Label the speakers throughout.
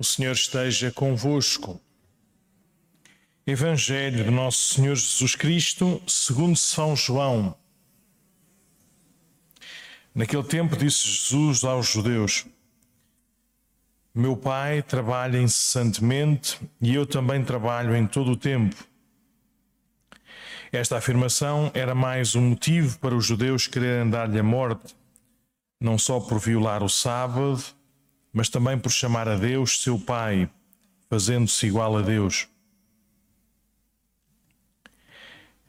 Speaker 1: O Senhor esteja convosco. Evangelho de Nosso Senhor Jesus Cristo, segundo São João. Naquele tempo disse Jesus aos judeus: Meu Pai trabalha incessantemente e eu também trabalho em todo o tempo. Esta afirmação era mais um motivo para os judeus quererem dar-lhe a morte, não só por violar o sábado, mas também por chamar a Deus seu Pai, fazendo-se igual a Deus.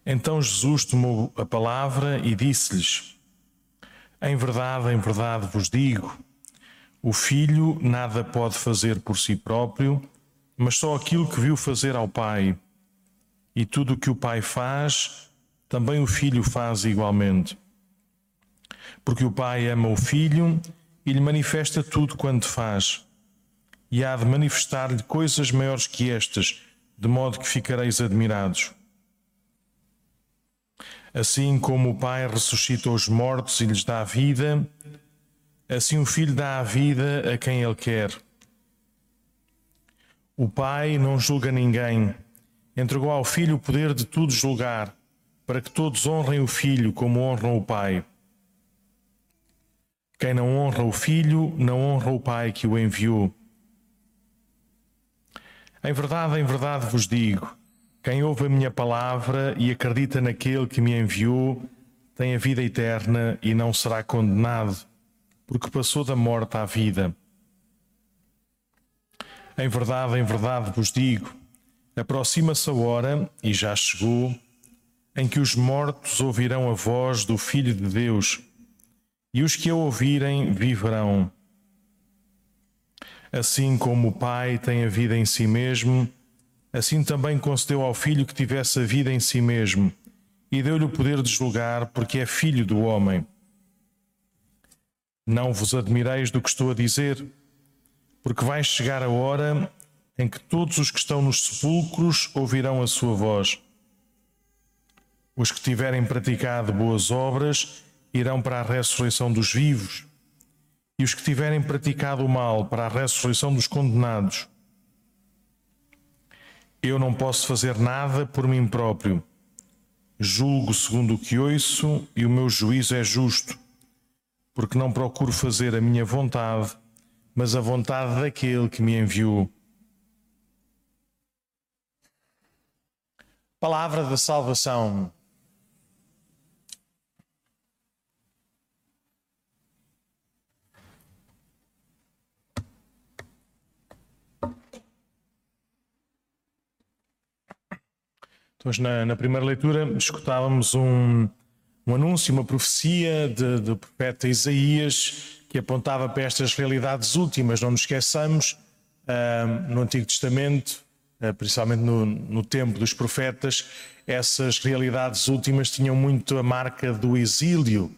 Speaker 1: Então Jesus tomou a palavra e disse-lhes: Em verdade, em verdade vos digo, o filho nada pode fazer por si próprio, mas só aquilo que viu fazer ao Pai. E tudo o que o Pai faz, também o filho faz igualmente. Porque o Pai ama o filho e lhe manifesta tudo quanto faz. E há de manifestar-lhe coisas maiores que estas, de modo que ficareis admirados. Assim como o Pai ressuscita os mortos e lhes dá vida, assim o Filho dá a vida a quem Ele quer. O Pai não julga ninguém, entregou ao Filho o poder de tudo julgar, para que todos honrem o Filho como honram o Pai. Quem não honra o Filho, não honra o Pai que o enviou. Em verdade, em verdade vos digo: quem ouve a minha palavra e acredita naquele que me enviou, tem a vida eterna e não será condenado, porque passou da morte à vida. Em verdade, em verdade vos digo: aproxima-se a hora, e já chegou, em que os mortos ouvirão a voz do Filho de Deus e os que a ouvirem viverão. Assim como o Pai tem a vida em si mesmo, assim também concedeu ao Filho que tivesse a vida em si mesmo, e deu-lhe o poder de julgar, porque é filho do homem. Não vos admireis do que estou a dizer, porque vai chegar a hora em que todos os que estão nos sepulcros ouvirão a sua voz. Os que tiverem praticado boas obras irão para a ressurreição dos vivos, e os que tiverem praticado o mal para a ressurreição dos condenados. Eu não posso fazer nada por mim próprio. Julgo segundo o que ouço, e o meu juízo é justo, porque não procuro fazer a minha vontade, mas a vontade daquele que me enviou. Palavra da salvação. Então, na, na primeira leitura, escutávamos um, um anúncio, uma profecia do profeta Isaías que apontava para estas realidades últimas. Não nos esqueçamos, uh, no Antigo Testamento, uh, principalmente no, no tempo dos profetas, essas realidades últimas tinham muito a marca do exílio.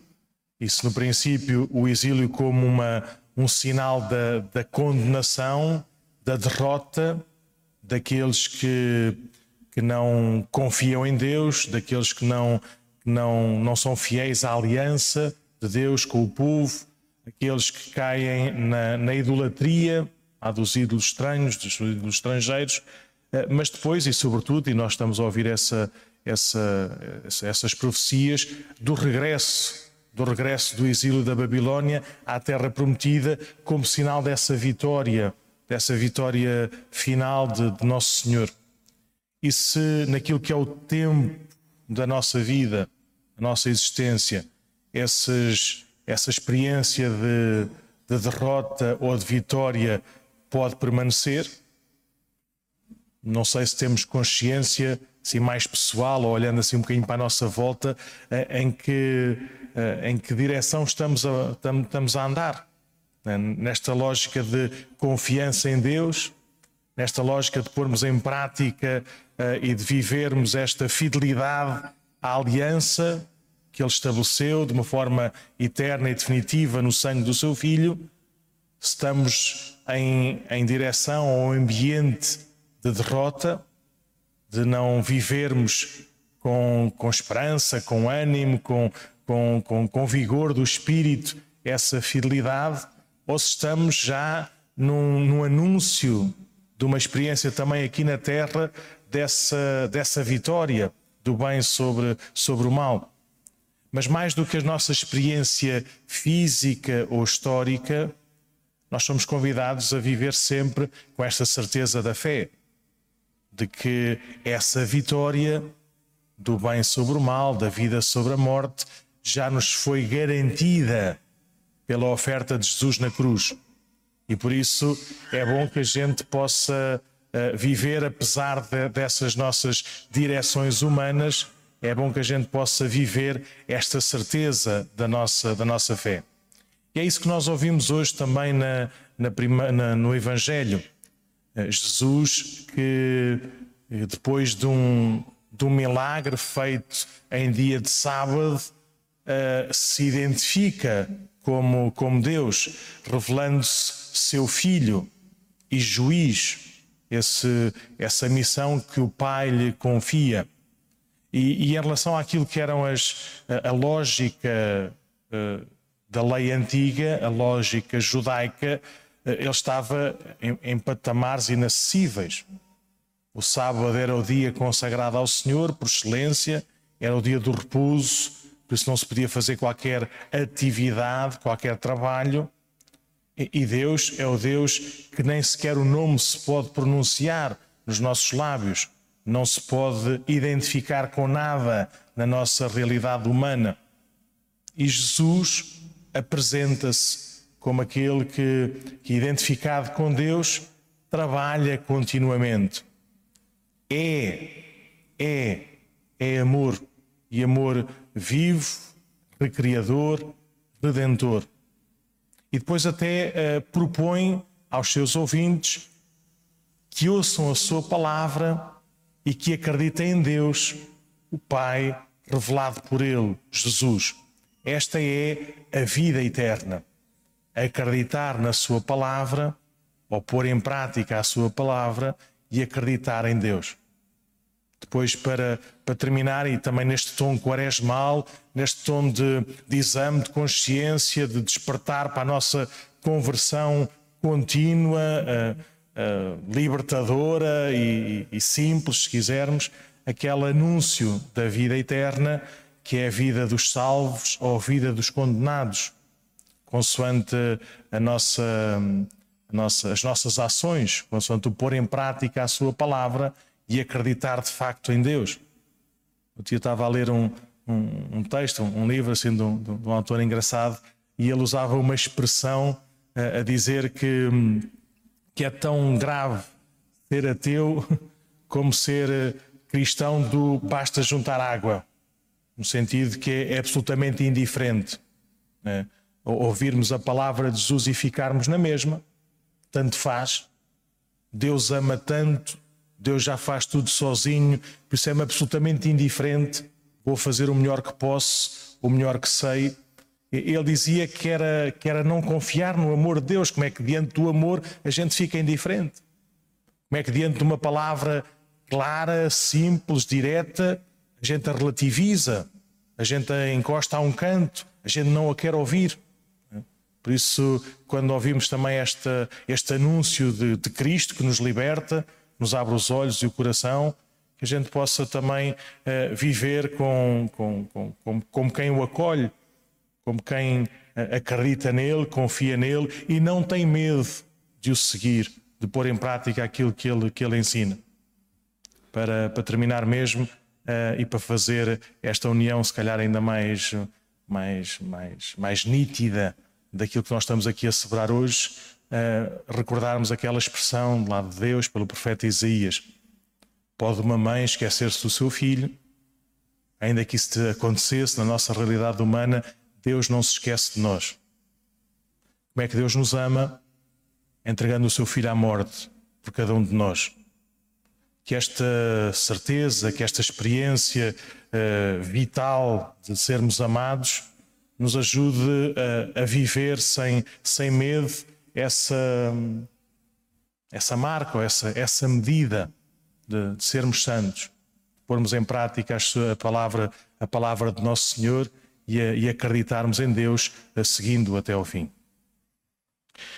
Speaker 1: Isso, no princípio, o exílio como uma, um sinal da, da condenação, da derrota daqueles que que não confiam em Deus, daqueles que não, não, não são fiéis à aliança de Deus com o povo, aqueles que caem na, na idolatria, há dos ídolos estranhos, dos ídolos estrangeiros, eh, mas depois e sobretudo, e nós estamos a ouvir essa, essa, essas profecias do regresso, do regresso do exílio da Babilónia à terra prometida, como sinal dessa vitória, dessa vitória final de, de Nosso Senhor e se naquilo que é o tempo da nossa vida, da nossa existência, essa experiência de, de derrota ou de vitória pode permanecer. Não sei se temos consciência, assim mais pessoal, ou olhando assim um bocadinho para a nossa volta, eh, em que, eh, em que direção estamos a, estamos a andar. Né? Nesta lógica de confiança em Deus, nesta lógica de pormos em prática uh, e de vivermos esta fidelidade à aliança que Ele estabeleceu de uma forma eterna e definitiva no sangue do Seu Filho, estamos em, em direção ao ambiente de derrota, de não vivermos com, com esperança, com ânimo, com, com, com, com vigor do espírito essa fidelidade, ou se estamos já num, num anúncio de uma experiência também aqui na Terra dessa, dessa vitória do bem sobre, sobre o mal. Mas mais do que a nossa experiência física ou histórica, nós somos convidados a viver sempre com esta certeza da fé, de que essa vitória do bem sobre o mal, da vida sobre a morte, já nos foi garantida pela oferta de Jesus na cruz. E por isso é bom que a gente possa uh, viver, apesar de, dessas nossas direções humanas, é bom que a gente possa viver esta certeza da nossa, da nossa fé. E é isso que nós ouvimos hoje também na, na prima, na, no Evangelho. Uh, Jesus, que eh, depois de um, de um milagre feito em dia de sábado, se identifica como, como Deus, revelando-se seu filho e juiz, esse, essa missão que o Pai lhe confia. E, e em relação àquilo que eram as, a, a lógica uh, da lei antiga, a lógica judaica, uh, ele estava em, em patamares inacessíveis. O sábado era o dia consagrado ao Senhor, por excelência, era o dia do repouso, por isso não se podia fazer qualquer atividade, qualquer trabalho. E Deus é o Deus que nem sequer o nome se pode pronunciar nos nossos lábios, não se pode identificar com nada na nossa realidade humana. E Jesus apresenta-se como aquele que, que, identificado com Deus, trabalha continuamente. É, é, é amor, e amor vivo, recriador, redentor e depois até uh, propõe aos seus ouvintes que ouçam a sua palavra e que acreditem em Deus, o Pai revelado por Ele, Jesus. Esta é a vida eterna. Acreditar na Sua palavra, ou pôr em prática a Sua palavra e acreditar em Deus. Depois, para, para terminar, e também neste tom quaresmal, neste tom de, de exame de consciência, de despertar para a nossa conversão contínua, uh, uh, libertadora e, e, simples, se quisermos, aquele anúncio da vida eterna, que é a vida dos salvos ou a vida dos condenados, consoante a nossa, nossa, as nossas ações, consoante o pôr em prática a sua palavra e acreditar de facto em Deus. O tio estava a ler um, um, um texto, um, livro assim, de, um, de um, autor engraçado e ele usava uma expressão a, a dizer que, que é tão grave ser ateu como ser eh, cristão do basta juntar água, no sentido que é absolutamente indiferente. Né? Ouvirmos a palavra de Jesus e ficarmos na mesma, tanto faz. Deus ama tanto Deus já faz tudo sozinho, por isso é-me absolutamente indiferente. Vou fazer o melhor que posso, o melhor que sei. Ele dizia que era, que era não confiar no amor de Deus. Como é que diante do amor a gente fica indiferente? Como é que diante de uma palavra clara, simples, direta, a gente a relativiza, a gente a encosta a um canto, a gente não a quer ouvir? Por isso, quando ouvimos também esta, este anúncio de, de Cristo que nos liberta, nos abre os olhos e o coração, que a gente possa também uh, viver com, com, com, com, como quem o acolhe, como quem uh, acredita nele, confia nele e não tem medo de o seguir, de pôr em prática aquilo que ele, que ele ensina. Para, para terminar mesmo uh, e para fazer esta união, se calhar, ainda mais, mais, mais, mais nítida daquilo que nós estamos aqui a celebrar hoje, uh, recordarmos aquela expressão do lado de Deus pelo profeta Isaías: Pode uma mãe esquecer-se do seu filho, ainda que isso acontecesse na nossa realidade humana, Deus não se esquece de nós. Como é que Deus nos ama? Entregando o seu filho à morte por cada um de nós. Que esta certeza, que esta experiência uh, vital de sermos amados nos ajude a, a viver sem, sem medo essa, essa marca, ou essa, essa medida de, de sermos santos, pormos em prática a palavra, a palavra de Nosso Senhor e, a, e acreditarmos em Deus, seguindo até ao fim.